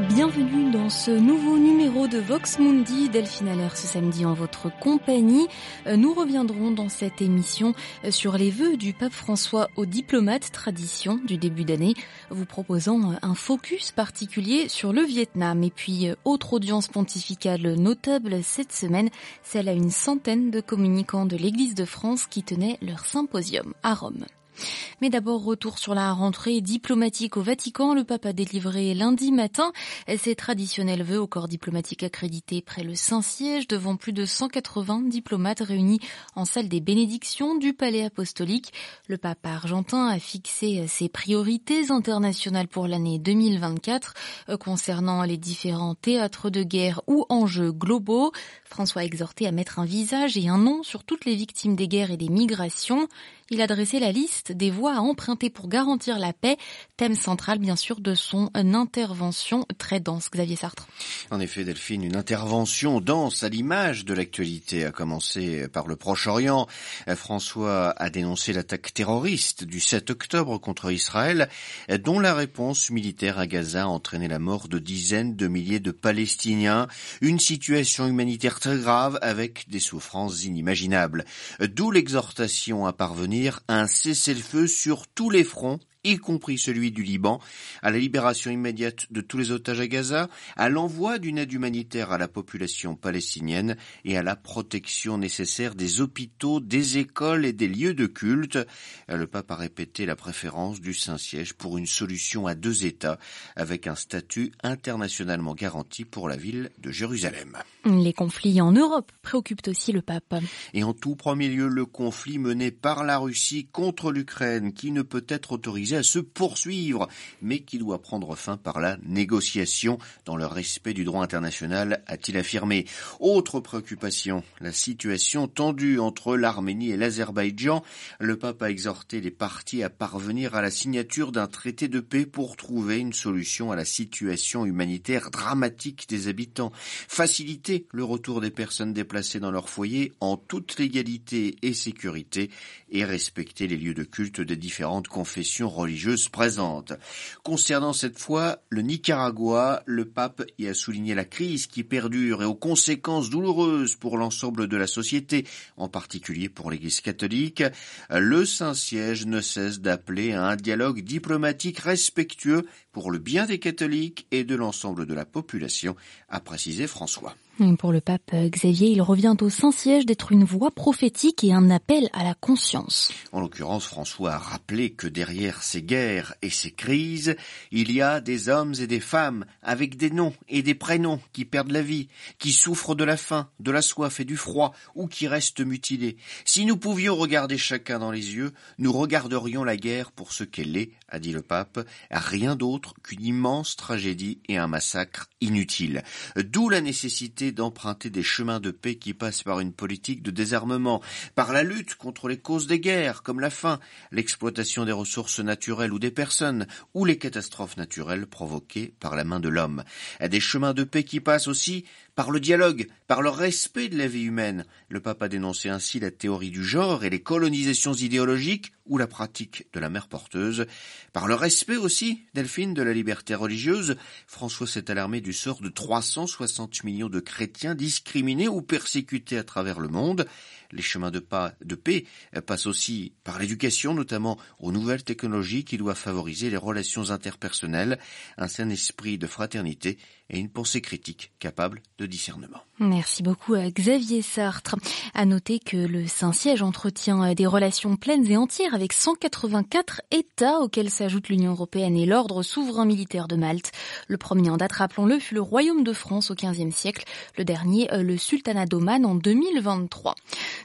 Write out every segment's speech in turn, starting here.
Bienvenue dans ce nouveau numéro de Vox Mundi, Delphine Allaire ce samedi en votre compagnie. Euh, nous reviendrons dans cette émission euh, sur les vœux du pape François aux diplomates tradition du début d'année, vous proposant euh, un focus particulier sur le Vietnam. Et puis, autre audience pontificale notable cette semaine, celle à une centaine de communicants de l'Église de France qui tenaient leur symposium à Rome. Mais d'abord, retour sur la rentrée diplomatique au Vatican. Le pape a délivré lundi matin ses traditionnels vœux au corps diplomatique accrédité près le Saint-Siège devant plus de 180 diplomates réunis en salle des bénédictions du palais apostolique. Le pape argentin a fixé ses priorités internationales pour l'année 2024 euh, concernant les différents théâtres de guerre ou enjeux globaux. François a exhorté à mettre un visage et un nom sur toutes les victimes des guerres et des migrations. Il a dressé la liste des voies à emprunter pour garantir la paix, thème central bien sûr de son intervention très dense. Xavier Sartre. En effet, Delphine, une intervention dense à l'image de l'actualité a commencé par le Proche-Orient. François a dénoncé l'attaque terroriste du 7 octobre contre Israël, dont la réponse militaire à Gaza a entraîné la mort de dizaines de milliers de Palestiniens. Une situation humanitaire très grave avec des souffrances inimaginables. D'où l'exhortation à parvenir un cessez-le-feu sur tous les fronts y compris celui du Liban, à la libération immédiate de tous les otages à Gaza, à l'envoi d'une aide humanitaire à la population palestinienne et à la protection nécessaire des hôpitaux, des écoles et des lieux de culte. Le pape a répété la préférence du Saint-Siège pour une solution à deux États avec un statut internationalement garanti pour la ville de Jérusalem. Les conflits en Europe préoccupent aussi le pape. Et en tout premier lieu, le conflit mené par la Russie contre l'Ukraine qui ne peut être autorisé à se poursuivre, mais qui doit prendre fin par la négociation dans le respect du droit international, a-t-il affirmé. Autre préoccupation, la situation tendue entre l'Arménie et l'Azerbaïdjan. Le pape a exhorté les parties à parvenir à la signature d'un traité de paix pour trouver une solution à la situation humanitaire dramatique des habitants, faciliter le retour des personnes déplacées dans leur foyer en toute légalité et sécurité et respecter les lieux de culte des différentes confessions présentes. Concernant cette fois le Nicaragua, le pape y a souligné la crise qui perdure et aux conséquences douloureuses pour l'ensemble de la société, en particulier pour l'Église catholique. Le Saint-Siège ne cesse d'appeler à un dialogue diplomatique respectueux pour le bien des catholiques et de l'ensemble de la population, a précisé François. Pour le pape Xavier, il revient au Saint-Siège d'être une voix prophétique et un appel à la conscience. En l'occurrence, François a rappelé que derrière ces guerres et ces crises, il y a des hommes et des femmes avec des noms et des prénoms qui perdent la vie, qui souffrent de la faim, de la soif et du froid, ou qui restent mutilés. Si nous pouvions regarder chacun dans les yeux, nous regarderions la guerre pour ce qu'elle est, a dit le pape, rien d'autre qu'une immense tragédie et un massacre inutile. D'où la nécessité d'emprunter des chemins de paix qui passent par une politique de désarmement, par la lutte contre les causes des guerres, comme la faim, l'exploitation des ressources naturelles ou des personnes, ou les catastrophes naturelles provoquées par la main de l'homme. Des chemins de paix qui passent aussi par le dialogue, par le respect de la vie humaine. Le pape a dénoncé ainsi la théorie du genre et les colonisations idéologiques ou la pratique de la mère porteuse. Par le respect aussi, Delphine, de la liberté religieuse, François s'est alarmé du sort de 360 millions de chrétiens discriminés ou persécutés à travers le monde. Les chemins de, pas, de paix passent aussi par l'éducation, notamment aux nouvelles technologies qui doivent favoriser les relations interpersonnelles, un sain esprit de fraternité et une pensée critique capable de discernement. Merci beaucoup à Xavier Sartre. À noter que le Saint-Siège entretient des relations pleines et entières avec 184 États auxquels s'ajoute l'Union européenne et l'ordre souverain militaire de Malte. Le premier en date, rappelons-le, fut le Royaume de France au XVe siècle, le dernier le Sultanat d'Oman en 2023.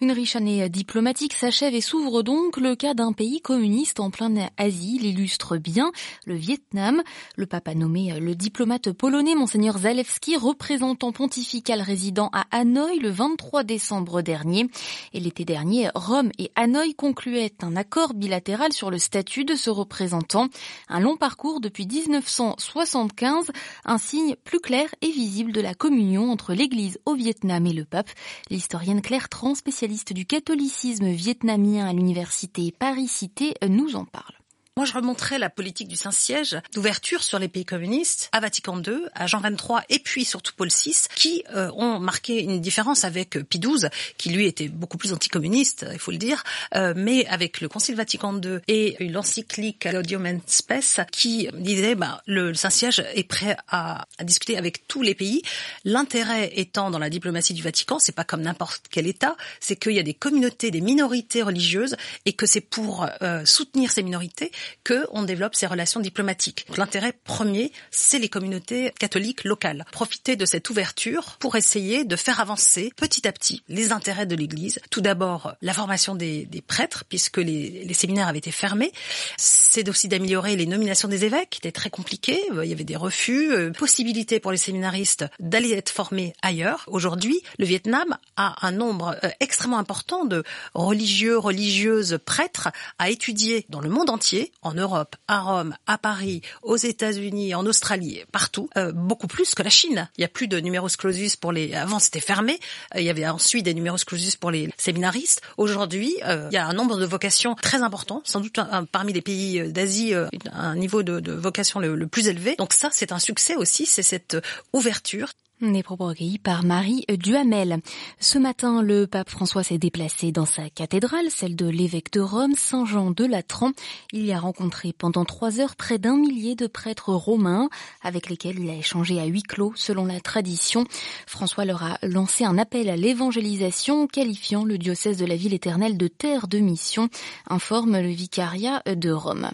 Une riche année diplomatique s'achève et s'ouvre donc le cas d'un pays communiste en pleine Asie, l'illustre bien le Vietnam. Le pape a nommé le diplomate polonais Monseigneur Zalewski, représentant pontifical résident à Hanoï le 23 décembre dernier. Et l'été dernier, Rome et Hanoï concluaient un accord bilatéral sur le statut de ce représentant. Un long parcours depuis 1975, un signe plus clair et visible de la communion entre l'Église au Vietnam et le pape. L'historienne Claire Tran, spécialiste du catholicisme vietnamien à l'université Paris-Cité, nous en parle. Moi, je remonterais la politique du Saint-Siège d'ouverture sur les pays communistes à Vatican II, à Jean XXIII et puis surtout Paul VI, qui euh, ont marqué une différence avec Pie XII, qui lui était beaucoup plus anticommuniste, il faut le dire, euh, mais avec le Concile Vatican II et l'encyclique Gaudium et Spes, qui disait bah, le Saint-Siège est prêt à, à, discuter avec tous les pays. L'intérêt étant dans la diplomatie du Vatican, c'est pas comme n'importe quel État, c'est qu'il y a des communautés, des minorités religieuses, et que c'est pour euh, soutenir ces minorités que on développe ces relations diplomatiques. L'intérêt premier, c'est les communautés catholiques locales. Profiter de cette ouverture pour essayer de faire avancer petit à petit les intérêts de l'Église. Tout d'abord, la formation des, des prêtres, puisque les, les, séminaires avaient été fermés. C'est aussi d'améliorer les nominations des évêques, qui étaient très compliquées. Il y avait des refus, euh, possibilité pour les séminaristes d'aller être formés ailleurs. Aujourd'hui, le Vietnam a un nombre euh, extrêmement important de religieux, religieuses, prêtres à étudier dans le monde entier en Europe, à Rome, à Paris, aux États-Unis, en Australie, partout, euh, beaucoup plus que la Chine. Il y a plus de numerus clausus pour les. Avant c'était fermé. Euh, il y avait ensuite des numerus clausus pour les séminaristes. Aujourd'hui, euh, il y a un nombre de vocations très important, sans doute parmi les pays d'Asie, un niveau de, de vocation le, le plus élevé. Donc ça, c'est un succès aussi, c'est cette ouverture. Des propos recueillis par Marie Duhamel. Ce matin, le pape François s'est déplacé dans sa cathédrale, celle de l'évêque de Rome, Saint Jean de Latran. Il y a rencontré pendant trois heures près d'un millier de prêtres romains, avec lesquels il a échangé à huis clos, selon la tradition. François leur a lancé un appel à l'évangélisation, qualifiant le diocèse de la ville éternelle de terre de mission, informe le vicariat de Rome.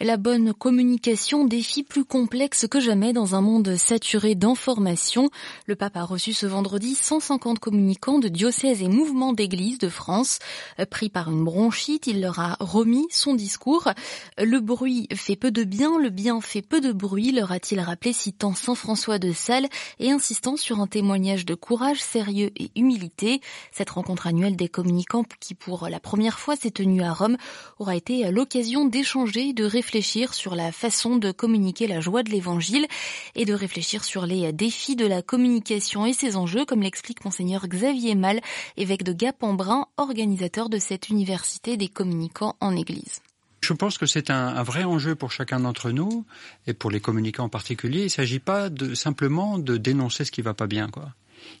La bonne communication, défi plus complexe que jamais dans un monde saturé d'informations. Le pape a reçu ce vendredi 150 communicants de diocèses et mouvements d'église de France. Pris par une bronchite, il leur a remis son discours. Le bruit fait peu de bien, le bien fait peu de bruit, leur a-t-il rappelé citant Saint François de Sales et insistant sur un témoignage de courage, sérieux et humilité. Cette rencontre annuelle des communicants qui pour la première fois s'est tenue à Rome aura été l'occasion d'échanger, de réfléchir sur la façon de communiquer la joie de l'évangile et de réfléchir sur les défis de la communication et ses enjeux, comme l'explique monseigneur Xavier Mal, évêque de Gap-en-Brun, organisateur de cette université des communicants en Église. Je pense que c'est un, vrai enjeu pour chacun d'entre nous et pour les communicants en particulier. Il ne s'agit pas simplement de dénoncer ce qui va pas bien, quoi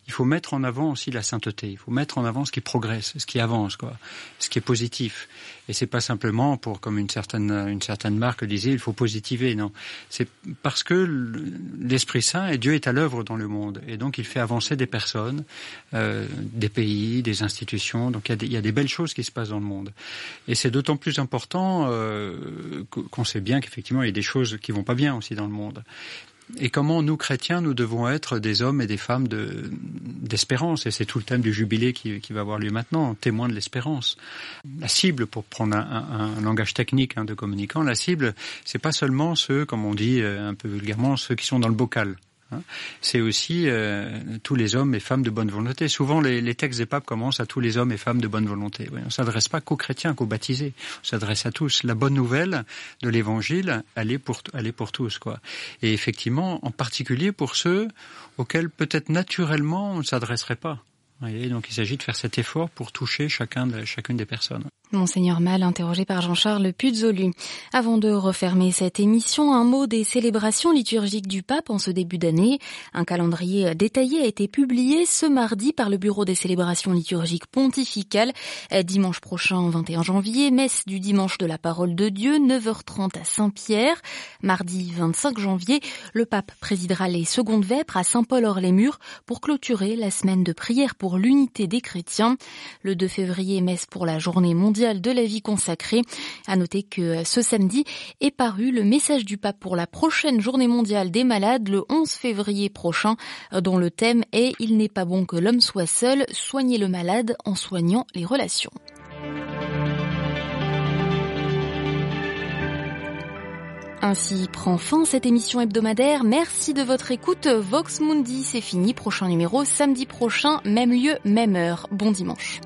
il faut mettre en avant aussi la sainteté. Il faut mettre en avant ce qui progresse, ce qui avance, quoi, ce qui est positif. Et c'est pas simplement pour, comme une certaine une certaine marque disait, il faut positiver. Non, c'est parce que l'Esprit Saint et Dieu est à l'œuvre dans le monde, et donc il fait avancer des personnes, euh, des pays, des institutions. Donc il y, a des, il y, a des, belles choses qui se passent dans le monde. Et c'est d'autant plus important euh, qu'on sait bien qu'effectivement il y a des choses qui vont pas bien aussi dans le monde et comment nous, chrétiens, nous devons être des hommes et des femmes d'espérance. et c'est tout le thème du jubilé qui, va avoir lieu maintenant, témoin de l'espérance. La cible, pour prendre un langage technique hein, de communicant, la cible, c'est pas seulement ceux, comme on dit euh, un peu vulgairement, ceux qui sont dans le bocal. Hein. C'est aussi euh, tous les hommes et femmes de bonne volonté. Souvent, les, textes des papes commencent à tous les hommes et femmes de bonne volonté. On ne s'adresse pas qu'aux chrétiens, qu'aux baptisés. On s'adresse à tous. La bonne nouvelle de l'Évangile, elle est pour, elle est pour tous, quoi. Et effectivement, en particulier pour ceux auxquels peut-être naturellement on ne s'adresserait pas. Voyez, donc il s'agit de faire cet effort pour toucher chacun de, chacune des personnes. Monseigneur Mal, interrogé par Jean-Charles Puzolu. Avant de refermer cette émission, un mot des célébrations liturgiques du pape en ce début d'année. Un calendrier détaillé a été publié ce mardi par le Bureau des célébrations liturgiques pontificales. Dimanche prochain, 21 janvier, messe du dimanche de la parole de Dieu, 9h30 à Saint-Pierre. Mardi 25 janvier, le pape présidera les secondes vêpres à Saint-Paul-Hors-les-Murs pour clôturer la semaine de prière pour l'unité des chrétiens. Le 2 février, messe pour la journée mondiale de la vie consacrée. À noter que ce samedi est paru le message du pape pour la prochaine journée mondiale des malades le 11 février prochain, dont le thème est Il n'est pas bon que l'homme soit seul, soigner le malade en soignant les relations. Ainsi prend fin cette émission hebdomadaire. Merci de votre écoute. Vox Mundi, c'est fini. Prochain numéro samedi prochain, même lieu, même heure. Bon dimanche.